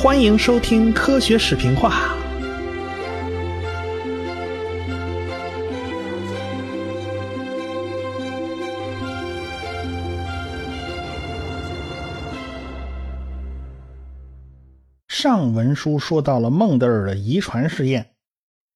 欢迎收听科学视频化。上文书说到了孟德尔的遗传试验，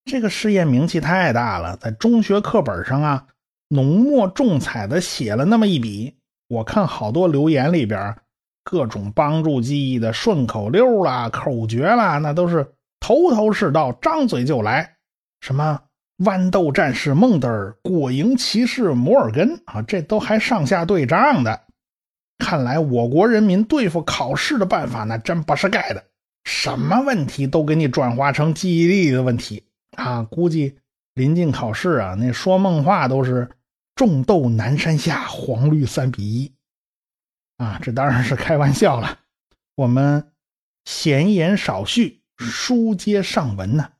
这个试验名气太大了，在中学课本上啊，浓墨重彩的写了那么一笔。我看好多留言里边。各种帮助记忆的顺口溜啦、口诀啦，那都是头头是道，张嘴就来。什么豌豆战士孟德尔、果蝇骑士摩尔根啊，这都还上下对仗的。看来我国人民对付考试的办法那真不是盖的，什么问题都给你转化成记忆力的问题啊！估计临近考试啊，那说梦话都是种豆南山下，黄绿三比一。啊，这当然是开玩笑了。我们闲言少叙，书接上文呢。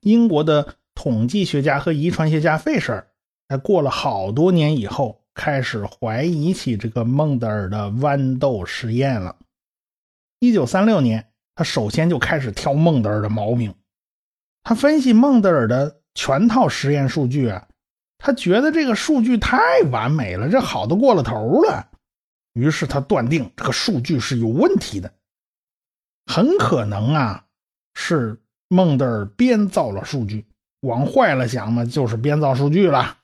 英国的统计学家和遗传学家费舍尔，在过了好多年以后，开始怀疑起这个孟德尔的豌豆实验了。一九三六年，他首先就开始挑孟德尔的毛病。他分析孟德尔的全套实验数据啊，他觉得这个数据太完美了，这好的过了头了。于是他断定这个数据是有问题的，很可能啊是孟德尔编造了数据。往坏了想嘛，就是编造数据了；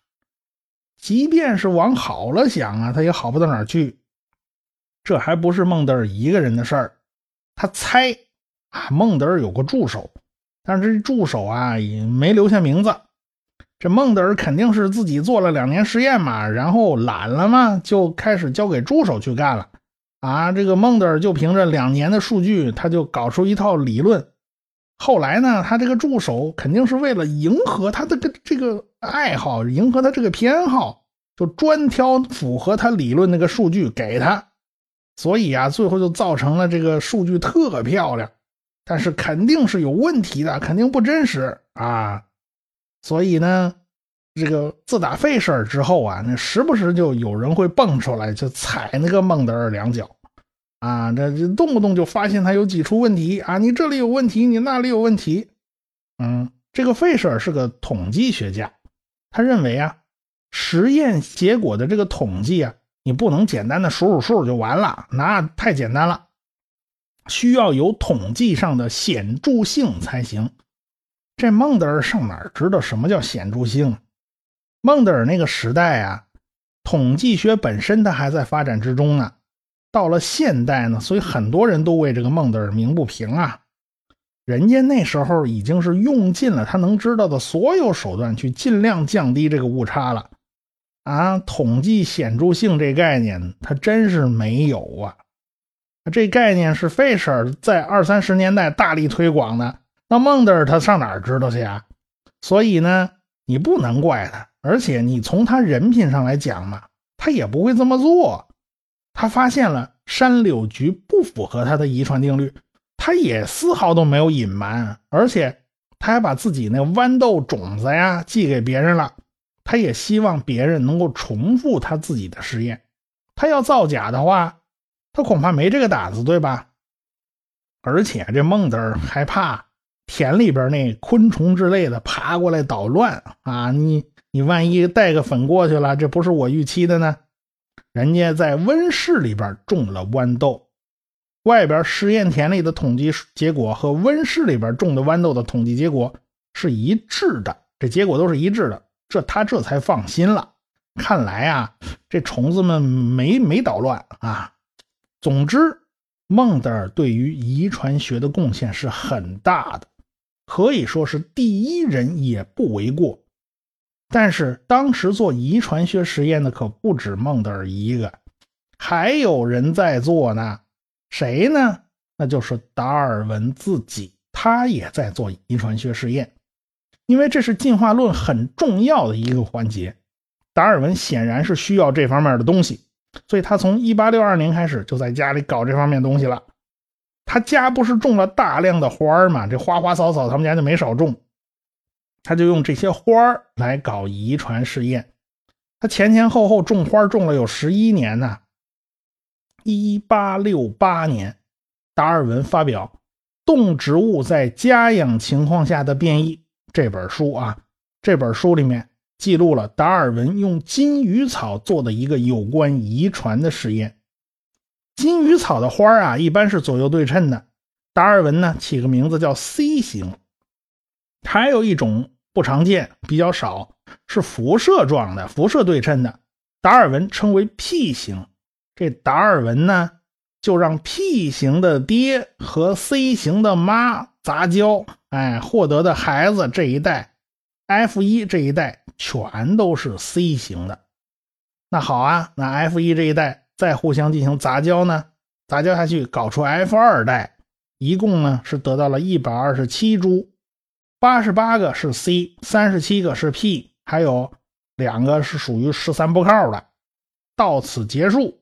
即便是往好了想啊，他也好不到哪儿去。这还不是孟德尔一个人的事儿。他猜啊，孟德尔有个助手，但是这助手啊也没留下名字。这孟德尔肯定是自己做了两年实验嘛，然后懒了嘛，就开始交给助手去干了。啊，这个孟德尔就凭着两年的数据，他就搞出一套理论。后来呢，他这个助手肯定是为了迎合他的这个爱好，迎合他这个偏好，就专挑符合他理论那个数据给他。所以啊，最后就造成了这个数据特漂亮，但是肯定是有问题的，肯定不真实啊。所以呢，这个自打费舍尔之后啊，那时不时就有人会蹦出来，就踩那个孟德尔两脚，啊，这这动不动就发现他有几处问题啊，你这里有问题，你那里有问题，嗯，这个费舍尔是个统计学家，他认为啊，实验结果的这个统计啊，你不能简单的数数数就完了，那太简单了，需要有统计上的显著性才行。这孟德尔上哪知道什么叫显著性？孟德尔那个时代啊，统计学本身它还在发展之中呢。到了现代呢，所以很多人都为这个孟德尔鸣不平啊。人家那时候已经是用尽了他能知道的所有手段，去尽量降低这个误差了。啊，统计显著性这概念，它真是没有啊。这概念是费舍尔在二三十年代大力推广的。那孟德尔他上哪儿知道去啊？所以呢，你不能怪他。而且你从他人品上来讲嘛，他也不会这么做。他发现了山柳菊不符合他的遗传定律，他也丝毫都没有隐瞒。而且他还把自己那豌豆种子呀寄给别人了。他也希望别人能够重复他自己的实验。他要造假的话，他恐怕没这个胆子，对吧？而且这孟德尔还怕。田里边那昆虫之类的爬过来捣乱啊！你你万一带个粉过去了，这不是我预期的呢。人家在温室里边种了豌豆，外边实验田里的统计结果和温室里边种的豌豆的统计结果是一致的，这结果都是一致的，这他这才放心了。看来啊，这虫子们没没捣乱啊。总之，孟德尔对于遗传学的贡献是很大的。可以说是第一人也不为过，但是当时做遗传学实验的可不止孟德尔一个，还有人在做呢。谁呢？那就是达尔文自己，他也在做遗传学实验，因为这是进化论很重要的一个环节。达尔文显然是需要这方面的东西，所以他从1862年开始就在家里搞这方面东西了。他家不是种了大量的花儿吗？这花花草草，他们家就没少种。他就用这些花来搞遗传试验。他前前后后种花种了有十一年呢。一八六八年，达尔文发表《动植物在家养情况下的变异》这本书啊，这本书里面记录了达尔文用金鱼草做的一个有关遗传的实验。金鱼草的花啊，一般是左右对称的。达尔文呢，起个名字叫 C 型。还有一种不常见，比较少，是辐射状的，辐射对称的。达尔文称为 P 型。这达尔文呢？就让 P 型的爹和 C 型的妈杂交，哎，获得的孩子这一代，F 一这一代全都是 C 型的。那好啊，那 F 一这一代再互相进行杂交呢？杂交下去搞出 F 二代，一共呢是得到了一百二十七株，八十八个是 C，三十七个是 P，还有两个是属于十三不靠的。到此结束。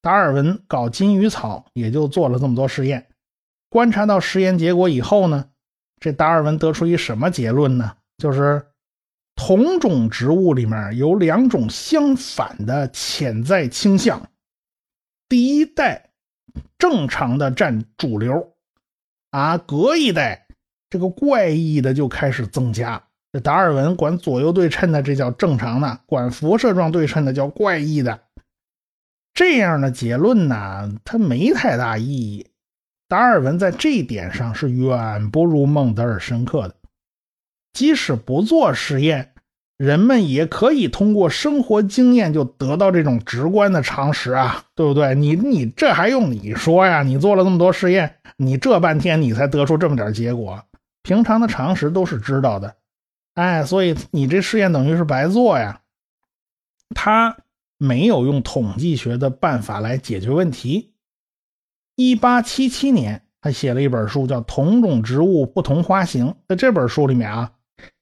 达尔文搞金鱼草也就做了这么多实验，观察到实验结果以后呢，这达尔文得出一什么结论呢？就是同种植物里面有两种相反的潜在倾向，第一代正常的占主流，啊，隔一代这个怪异的就开始增加。这达尔文管左右对称的这叫正常的，管辐射状对称的叫怪异的。这样的结论呢，它没太大意义。达尔文在这一点上是远不如孟德尔深刻的。即使不做实验，人们也可以通过生活经验就得到这种直观的常识啊，对不对？你你这还用你说呀？你做了那么多实验，你这半天你才得出这么点结果，平常的常识都是知道的。哎，所以你这试验等于是白做呀。他。没有用统计学的办法来解决问题。一八七七年，他写了一本书，叫《同种植物不同花型》。在这本书里面啊，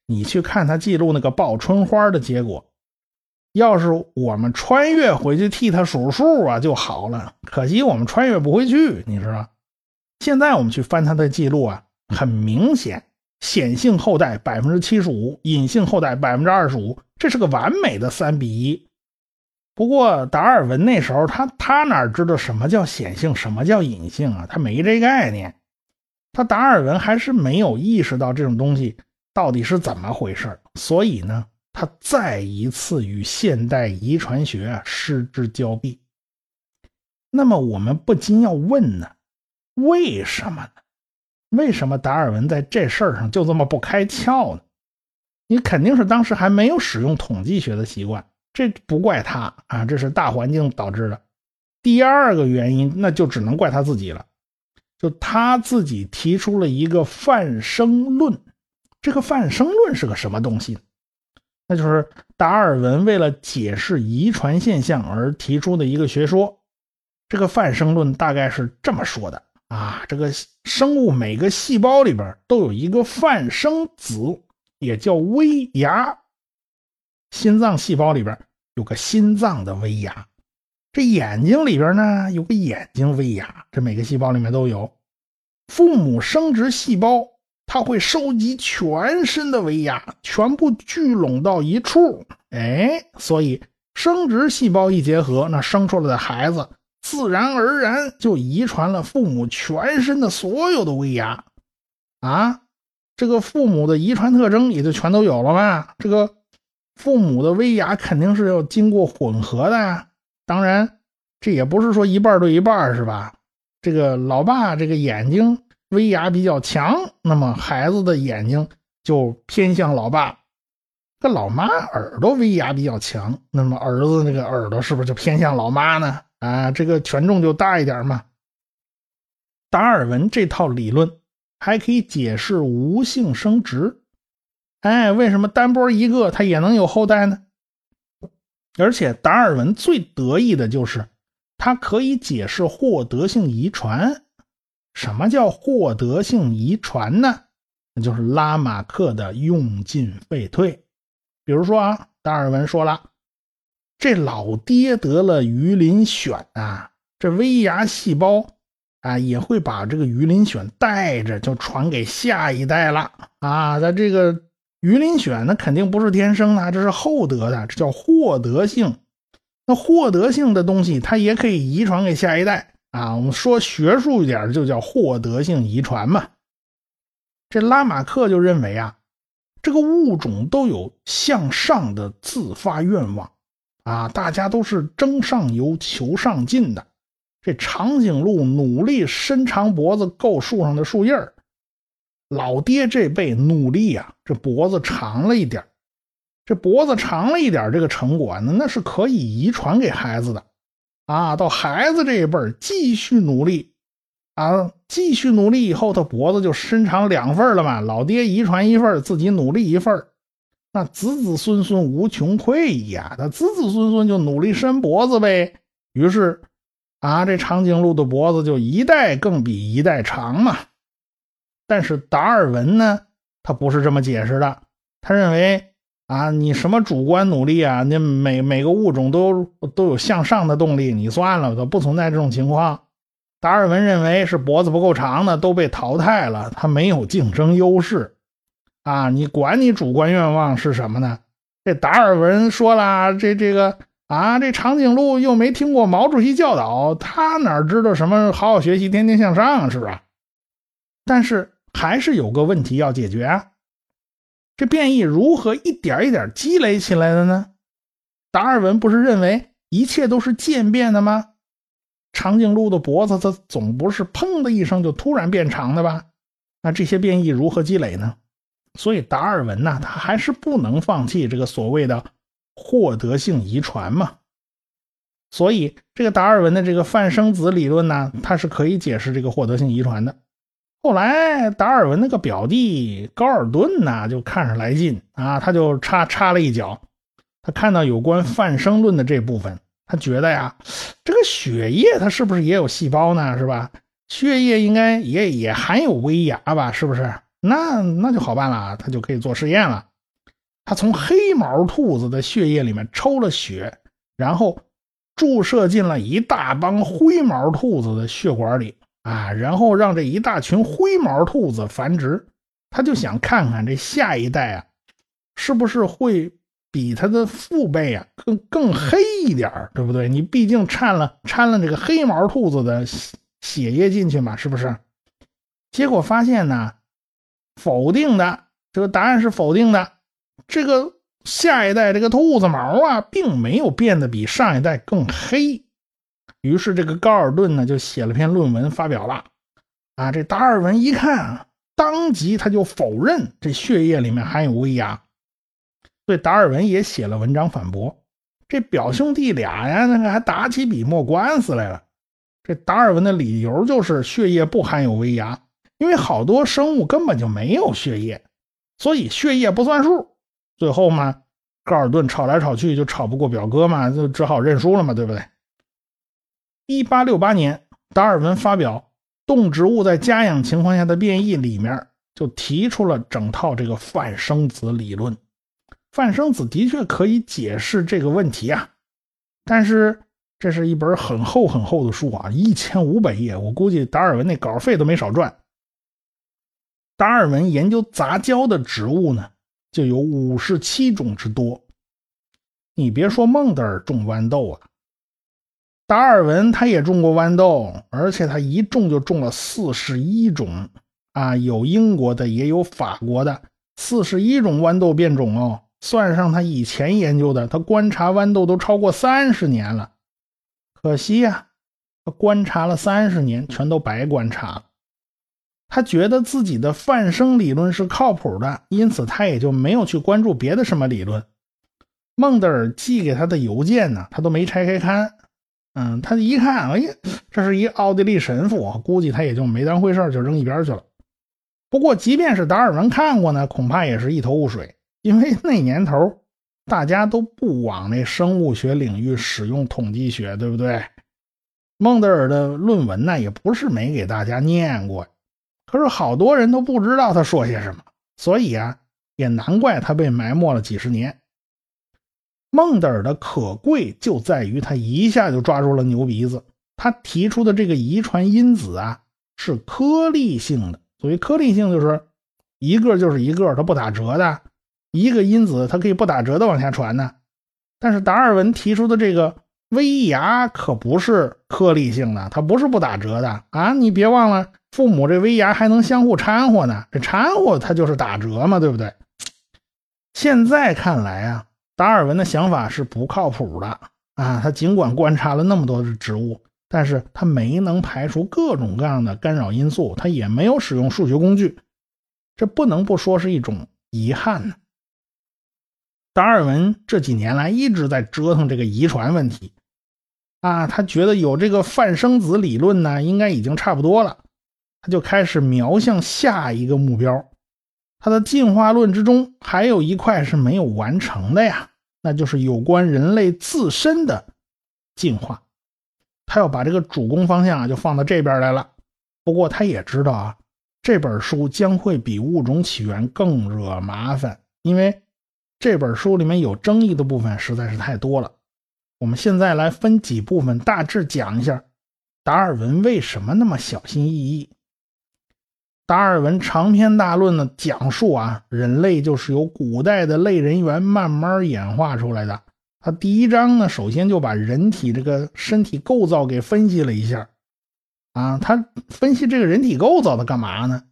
你去看他记录那个报春花的结果。要是我们穿越回去替他数数啊，就好了。可惜我们穿越不回去，你知道？现在我们去翻他的记录啊，很明显，显性后代百分之七十五，隐性后代百分之二十五，这是个完美的三比一。不过达尔文那时候，他他哪知道什么叫显性，什么叫隐性啊？他没这概念。他达尔文还是没有意识到这种东西到底是怎么回事所以呢，他再一次与现代遗传学失之交臂。那么我们不禁要问呢：为什么呢？为什么达尔文在这事儿上就这么不开窍呢？你肯定是当时还没有使用统计学的习惯。这不怪他啊，这是大环境导致的。第二个原因，那就只能怪他自己了。就他自己提出了一个泛生论。这个泛生论是个什么东西？那就是达尔文为了解释遗传现象而提出的一个学说。这个泛生论大概是这么说的啊：这个生物每个细胞里边都有一个泛生子，也叫微芽。心脏细胞里边有个心脏的微芽，这眼睛里边呢有个眼睛微芽，这每个细胞里面都有。父母生殖细胞它会收集全身的微芽，全部聚拢到一处，哎，所以生殖细胞一结合，那生出来的孩子自然而然就遗传了父母全身的所有的微芽，啊，这个父母的遗传特征也就全都有了吧，这个。父母的微芽肯定是要经过混合的呀，当然，这也不是说一半对一半是吧？这个老爸这个眼睛微芽比较强，那么孩子的眼睛就偏向老爸；这老妈耳朵微芽比较强，那么儿子那个耳朵是不是就偏向老妈呢？啊，这个权重就大一点嘛。达尔文这套理论还可以解释无性生殖。哎，为什么单波一个他也能有后代呢？而且达尔文最得意的就是他可以解释获得性遗传。什么叫获得性遗传呢？那就是拉马克的用进废退。比如说啊，达尔文说了，这老爹得了鱼鳞癣啊，这微芽细胞啊也会把这个鱼鳞癣带着，就传给下一代了啊，那这个。鱼鳞癣那肯定不是天生的，这是后得的，这叫获得性。那获得性的东西，它也可以遗传给下一代啊，我们说学术一点，就叫获得性遗传嘛。这拉马克就认为啊，这个物种都有向上的自发愿望啊，大家都是争上游、求上进的。这长颈鹿努力伸长脖子够树上的树叶儿，老爹这辈努力呀，这脖子长了一点这脖子长了一点这个成果呢，那是可以遗传给孩子的。啊，到孩子这一辈儿继续努力，啊，继续努力以后，他脖子就伸长两份了嘛。老爹遗传一份，自己努力一份，那子子孙孙无穷匮呀。他子子孙孙就努力伸脖子呗。于是，啊，这长颈鹿的脖子就一代更比一代长嘛。但是达尔文呢，他不是这么解释的，他认为。啊，你什么主观努力啊？那每每个物种都都有向上的动力，你算了，都不存在这种情况。达尔文认为是脖子不够长的都被淘汰了，他没有竞争优势。啊，你管你主观愿望是什么呢？这达尔文说了，这这个啊，这长颈鹿又没听过毛主席教导，他哪知道什么好好学习，天天向上，是不是？但是还是有个问题要解决啊。这变异如何一点一点积累起来的呢？达尔文不是认为一切都是渐变的吗？长颈鹿的脖子它总不是砰的一声就突然变长的吧？那这些变异如何积累呢？所以达尔文呢，他还是不能放弃这个所谓的获得性遗传嘛。所以这个达尔文的这个泛生子理论呢，它是可以解释这个获得性遗传的。后来，达尔文那个表弟高尔顿呢，就看着来劲啊，他就插插了一脚。他看到有关泛生论的这部分，他觉得呀，这个血液它是不是也有细胞呢？是吧？血液应该也也含有微芽吧？是不是？那那就好办了，他就可以做实验了。他从黑毛兔子的血液里面抽了血，然后注射进了一大帮灰毛兔子的血管里。啊，然后让这一大群灰毛兔子繁殖，他就想看看这下一代啊，是不是会比他的父辈啊更更黑一点对不对？你毕竟掺了掺了这个黑毛兔子的血液进去嘛，是不是？结果发现呢，否定的，这个答案是否定的。这个下一代这个兔子毛啊，并没有变得比上一代更黑。于是，这个高尔顿呢就写了篇论文发表了。啊，这达尔文一看啊，当即他就否认这血液里面含有微芽。所以达尔文也写了文章反驳。这表兄弟俩呀，那个还打起笔墨官司来了。这达尔文的理由就是血液不含有微芽，因为好多生物根本就没有血液，所以血液不算数。最后嘛，高尔顿吵来吵去就吵不过表哥嘛，就只好认输了嘛，对不对？一八六八年，达尔文发表《动植物在家养情况下的变异》里面，就提出了整套这个泛生子理论。泛生子的确可以解释这个问题啊，但是这是一本很厚很厚的书啊，一千五百页，我估计达尔文那稿费都没少赚。达尔文研究杂交的植物呢，就有五十七种之多。你别说孟德尔种豌豆啊。达尔文他也种过豌豆，而且他一种就种了四十一种啊，有英国的，也有法国的，四十一种豌豆变种哦。算上他以前研究的，他观察豌豆都超过三十年了。可惜呀，他观察了三十年，全都白观察了。他觉得自己的泛生理论是靠谱的，因此他也就没有去关注别的什么理论。孟德尔寄给他的邮件呢，他都没拆开看。嗯，他一看，哎呀，这是一奥地利神父，估计他也就没当回事就扔一边去了。不过，即便是达尔文看过呢，恐怕也是一头雾水，因为 那年头大家都不往那生物学领域使用统计学，对不对？孟德尔的论文呢，也不是没给大家念过，可是好多人都不知道他说些什么，所以啊，也难怪他被埋没了几十年。孟德尔的可贵就在于他一下就抓住了牛鼻子。他提出的这个遗传因子啊，是颗粒性的。所谓颗粒性，就是一个就是一个，它不打折的。一个因子它可以不打折的往下传呢。但是达尔文提出的这个威牙可不是颗粒性的，它不是不打折的啊！你别忘了，父母这威牙还能相互掺和呢，这掺和它就是打折嘛，对不对？现在看来啊，达尔文的想法是不靠谱的啊！他尽管观察了那么多的植物，但是他没能排除各种各样的干扰因素，他也没有使用数学工具，这不能不说是一种遗憾呢。达尔文这几年来一直在折腾这个遗传问题，啊，他觉得有这个泛生子理论呢，应该已经差不多了，他就开始瞄向下一个目标。他的进化论之中还有一块是没有完成的呀，那就是有关人类自身的进化。他要把这个主攻方向啊就放到这边来了。不过他也知道啊，这本书将会比物种起源更惹麻烦，因为。这本书里面有争议的部分实在是太多了，我们现在来分几部分大致讲一下，达尔文为什么那么小心翼翼。达尔文长篇大论的讲述啊，人类就是由古代的类人猿慢慢演化出来的。他第一章呢，首先就把人体这个身体构造给分析了一下，啊，他分析这个人体构造的干嘛呢？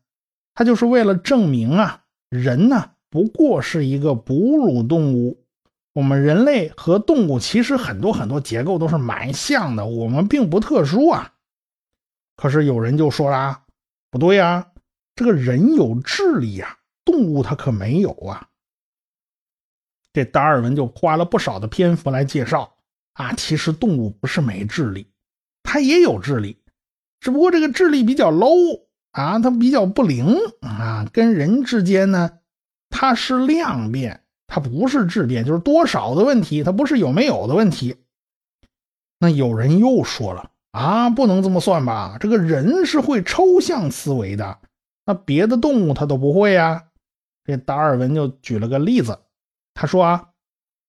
他就是为了证明啊，人呢。不过是一个哺乳动物，我们人类和动物其实很多很多结构都是蛮像的，我们并不特殊啊。可是有人就说啦，不对呀，这个人有智力呀，动物它可没有啊。这达尔文就花了不少的篇幅来介绍啊，其实动物不是没智力，它也有智力，只不过这个智力比较 low 啊，它比较不灵啊，跟人之间呢。它是量变，它不是质变，就是多少的问题，它不是有没有的问题。那有人又说了啊，不能这么算吧？这个人是会抽象思维的，那别的动物它都不会呀。这达尔文就举了个例子，他说啊，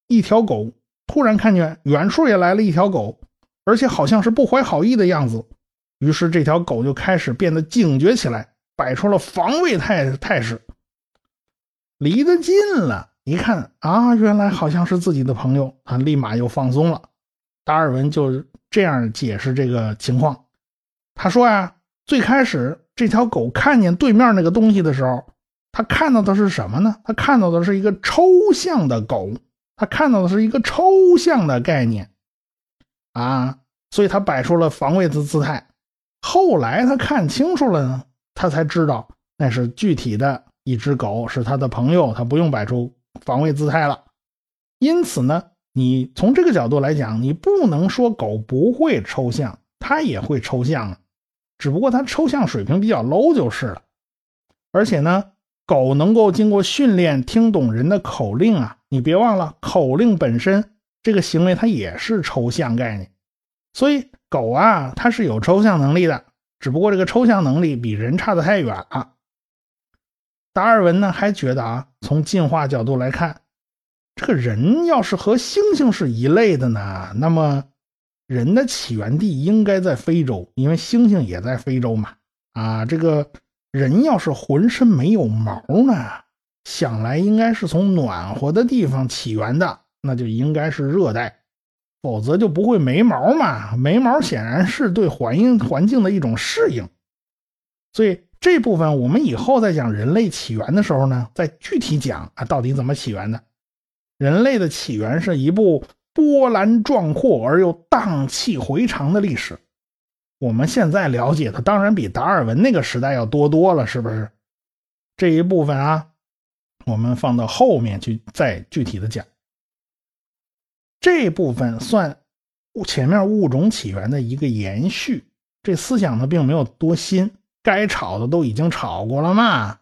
一条狗突然看见远处也来了一条狗，而且好像是不怀好意的样子，于是这条狗就开始变得警觉起来，摆出了防卫态态势。离得近了，一看啊，原来好像是自己的朋友，他立马又放松了。达尔文就这样解释这个情况，他说呀，最开始这条狗看见对面那个东西的时候，他看到的是什么呢？他看到的是一个抽象的狗，他看到的是一个抽象的概念啊，所以他摆出了防卫的姿态。后来他看清楚了呢，他才知道那是具体的。一只狗是他的朋友，他不用摆出防卫姿态了。因此呢，你从这个角度来讲，你不能说狗不会抽象，它也会抽象啊，只不过它抽象水平比较 low 就是了。而且呢，狗能够经过训练听懂人的口令啊，你别忘了，口令本身这个行为它也是抽象概念，所以狗啊，它是有抽象能力的，只不过这个抽象能力比人差得太远了。达尔文呢还觉得啊，从进化角度来看，这个人要是和猩猩是一类的呢，那么人的起源地应该在非洲，因为猩猩也在非洲嘛。啊，这个人要是浑身没有毛呢，想来应该是从暖和的地方起源的，那就应该是热带，否则就不会没毛嘛。没毛显然是对环境环境的一种适应，所以。这部分我们以后在讲人类起源的时候呢，再具体讲啊，到底怎么起源的？人类的起源是一部波澜壮阔而又荡气回肠的历史。我们现在了解的当然比达尔文那个时代要多多了，是不是？这一部分啊，我们放到后面去再具体的讲。这部分算前面物种起源的一个延续，这思想呢并没有多新。该吵的都已经吵过了嘛，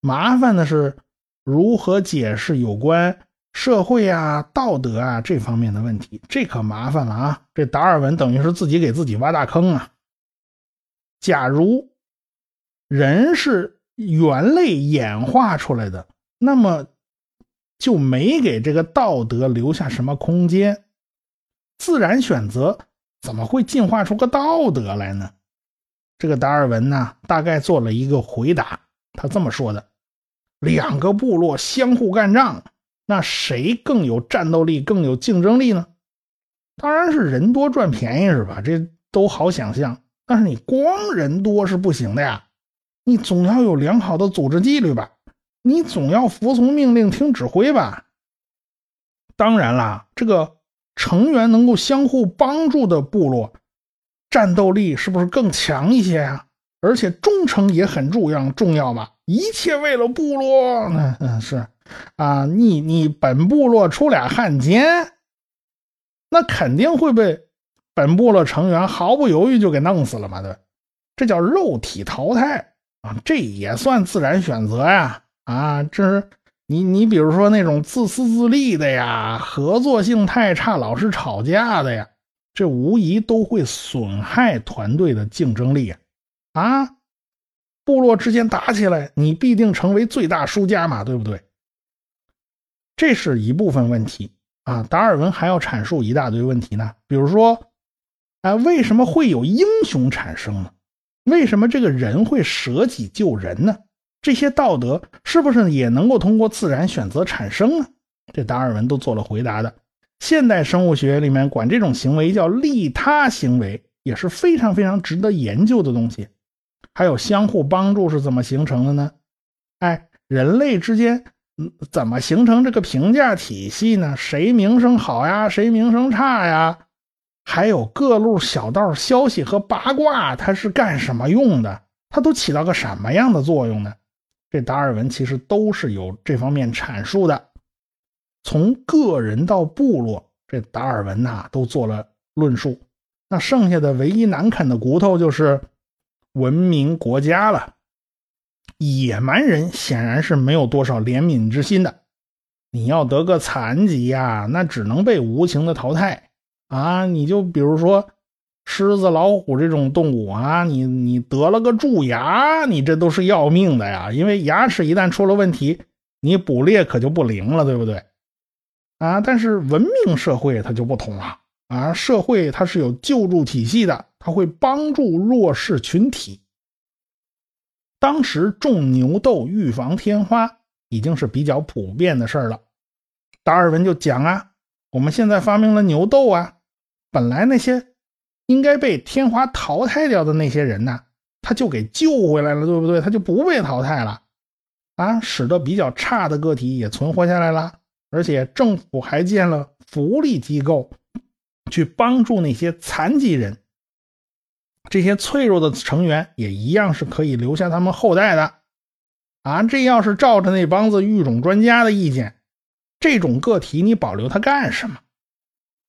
麻烦的是如何解释有关社会啊、道德啊这方面的问题，这可麻烦了啊！这达尔文等于是自己给自己挖大坑啊。假如人是猿类演化出来的，那么就没给这个道德留下什么空间，自然选择怎么会进化出个道德来呢？这个达尔文呢，大概做了一个回答，他这么说的：两个部落相互干仗，那谁更有战斗力、更有竞争力呢？当然是人多赚便宜是吧？这都好想象。但是你光人多是不行的呀，你总要有良好的组织纪律吧？你总要服从命令、听指挥吧？当然啦，这个成员能够相互帮助的部落，战斗力是不是更强一些呀？而且忠诚也很重要，重要吧？一切为了部落，嗯嗯是啊，你你本部落出俩汉奸，那肯定会被本部落成员毫不犹豫就给弄死了嘛？对，这叫肉体淘汰啊，这也算自然选择呀？啊，这是。你你比如说那种自私自利的呀，合作性太差，老是吵架的呀，这无疑都会损害团队的竞争力啊！部落之间打起来，你必定成为最大输家嘛，对不对？这是一部分问题啊。达尔文还要阐述一大堆问题呢，比如说，啊，为什么会有英雄产生呢？为什么这个人会舍己救人呢？这些道德是不是也能够通过自然选择产生呢？这达尔文都做了回答的。现代生物学里面管这种行为叫利他行为，也是非常非常值得研究的东西。还有相互帮助是怎么形成的呢？哎，人类之间嗯怎么形成这个评价体系呢？谁名声好呀？谁名声差呀？还有各路小道消息和八卦，它是干什么用的？它都起到个什么样的作用呢？这达尔文其实都是有这方面阐述的，从个人到部落，这达尔文呐都做了论述。那剩下的唯一难啃的骨头就是文明国家了。野蛮人显然是没有多少怜悯之心的，你要得个残疾呀，那只能被无情的淘汰啊！你就比如说。狮子、老虎这种动物啊，你你得了个蛀牙，你这都是要命的呀！因为牙齿一旦出了问题，你捕猎可就不灵了，对不对？啊，但是文明社会它就不同了啊，社会它是有救助体系的，它会帮助弱势群体。当时种牛痘预防天花已经是比较普遍的事了。达尔文就讲啊，我们现在发明了牛痘啊，本来那些。应该被天花淘汰掉的那些人呢，他就给救回来了，对不对？他就不被淘汰了，啊，使得比较差的个体也存活下来了。而且政府还建了福利机构，去帮助那些残疾人。这些脆弱的成员也一样是可以留下他们后代的，啊，这要是照着那帮子育种专家的意见，这种个体你保留它干什么？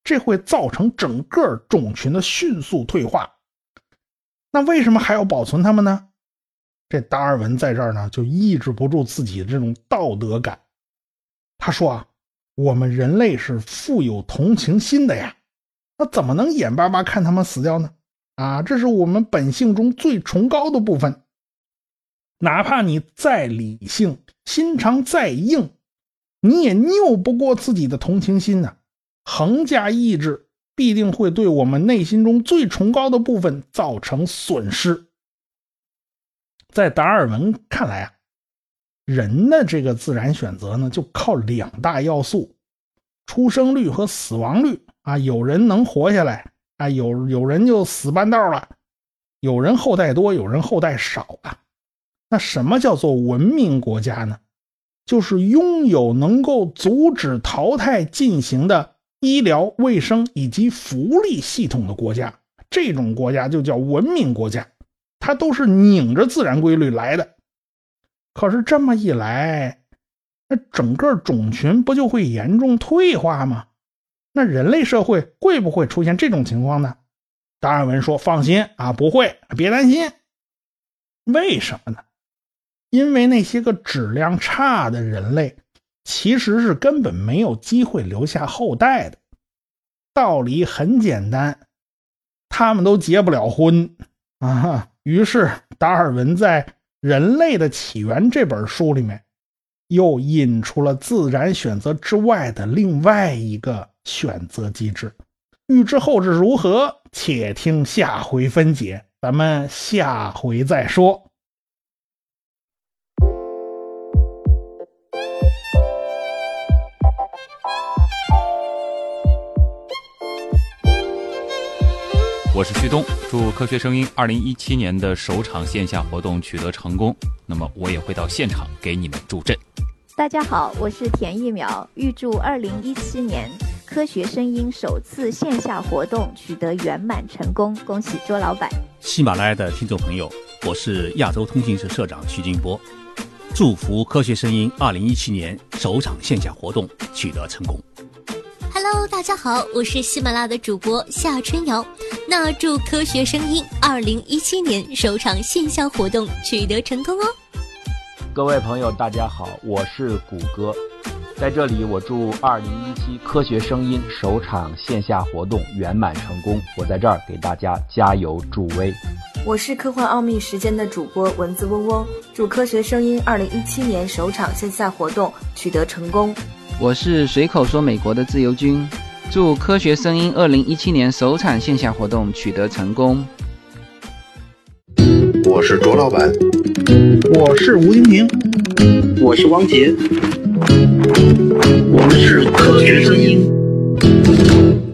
这会造成整个种群的迅速退化。那为什么还要保存它们呢？这达尔文在这儿呢，就抑制不住自己的这种道德感。他说啊，我们人类是富有同情心的呀，那怎么能眼巴巴看他们死掉呢？啊，这是我们本性中最崇高的部分。哪怕你再理性，心肠再硬，你也拗不过自己的同情心呢。横加抑制，必定会对我们内心中最崇高的部分造成损失。在达尔文看来啊，人的这个自然选择呢，就靠两大要素：出生率和死亡率啊。有人能活下来啊，有有人就死半道了；有人后代多，有人后代少啊。那什么叫做文明国家呢？就是拥有能够阻止淘汰进行的。医疗卫生以及福利系统的国家，这种国家就叫文明国家，它都是拧着自然规律来的。可是这么一来，那整个种群不就会严重退化吗？那人类社会会不会出现这种情况呢？达尔文说：“放心啊，不会，别担心。为什么呢？因为那些个质量差的人类。”其实是根本没有机会留下后代的，道理很简单，他们都结不了婚啊。于是达尔文在《人类的起源》这本书里面，又引出了自然选择之外的另外一个选择机制。欲知后事如何，且听下回分解。咱们下回再说。我是旭东，祝科学声音二零一七年的首场线下活动取得成功。那么我也会到现场给你们助阵。大家好，我是田一苗，预祝二零一七年科学声音首次线下活动取得圆满成功，恭喜卓老板。喜马拉雅的听众朋友，我是亚洲通信社社长徐金波，祝福科学声音二零一七年首场线下活动取得成功。Hello，大家好，我是喜马拉雅的主播夏春瑶。那祝科学声音二零一七年首场线下活动取得成功哦。各位朋友，大家好，我是谷歌，在这里我祝二零一七科学声音首场线下活动圆满成功。我在这儿给大家加油助威。我是科幻奥秘时间的主播蚊子嗡嗡，祝科学声音二零一七年首场线下活动取得成功。我是随口说美国的自由军，祝科学声音二零一七年首场线下活动取得成功。我是卓老板，我是吴婷婷，我是汪杰，我们是科学声音。